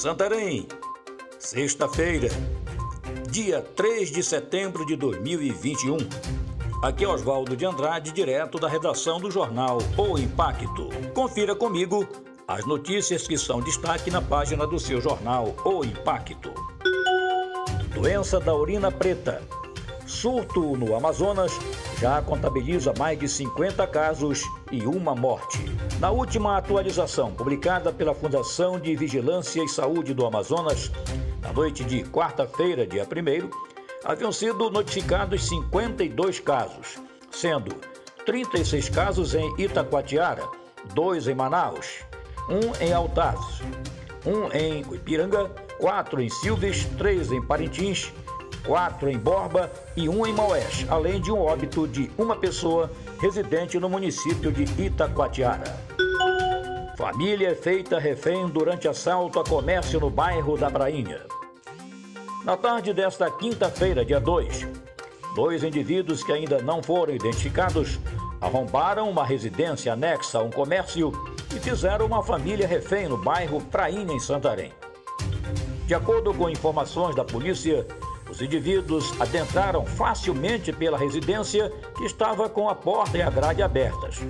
Santarém, sexta-feira, dia 3 de setembro de 2021. Aqui é Oswaldo de Andrade, direto da redação do jornal O Impacto. Confira comigo as notícias que são destaque na página do seu jornal O Impacto. Doença da urina preta. Surto no Amazonas já contabiliza mais de 50 casos e uma morte. Na última atualização, publicada pela Fundação de Vigilância e Saúde do Amazonas, na noite de quarta-feira, dia 1, haviam sido notificados 52 casos, sendo 36 casos em Itacoatiara, dois em Manaus, um em Altaz, um em Ipiranga, quatro em Silves, três em Parintins, quatro em Borba e um em Maués, além de um óbito de uma pessoa residente no município de Itacoatiara. Família é feita refém durante assalto a comércio no bairro da Prainha. Na tarde desta quinta-feira, dia 2, dois indivíduos que ainda não foram identificados arrombaram uma residência anexa a um comércio e fizeram uma família refém no bairro Prainha, em Santarém. De acordo com informações da polícia, os indivíduos adentraram facilmente pela residência que estava com a porta e a grade abertas.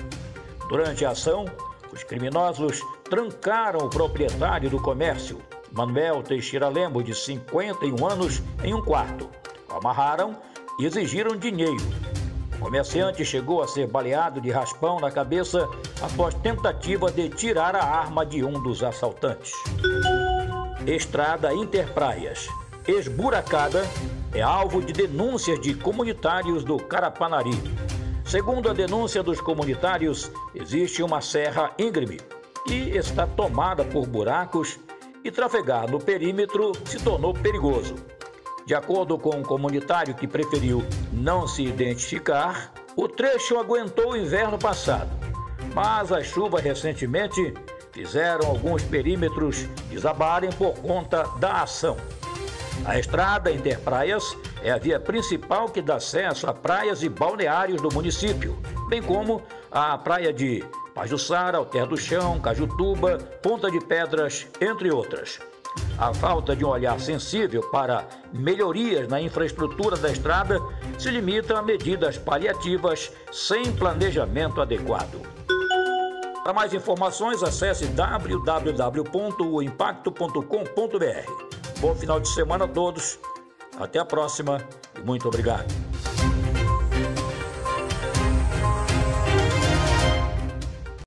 Durante a ação, os criminosos trancaram o proprietário do comércio, Manuel Teixeira Lemos, de 51 anos, em um quarto. O amarraram e exigiram dinheiro. O comerciante chegou a ser baleado de raspão na cabeça após tentativa de tirar a arma de um dos assaltantes. Estrada Interpraias esburacada é alvo de denúncias de comunitários do Carapanari. Segundo a denúncia dos comunitários, existe uma serra íngreme que está tomada por buracos e trafegar no perímetro se tornou perigoso. De acordo com um comunitário que preferiu não se identificar, o trecho aguentou o inverno passado, mas as chuvas recentemente fizeram alguns perímetros desabarem por conta da ação. A estrada Interpraias é a via principal que dá acesso a praias e balneários do município, bem como a praia de Pajuçara, Alter do Chão, Cajutuba, Ponta de Pedras, entre outras. A falta de um olhar sensível para melhorias na infraestrutura da estrada se limita a medidas paliativas sem planejamento adequado. Para mais informações, acesse www.impacto.com.br. Bom final de semana a todos. Até a próxima e muito obrigado.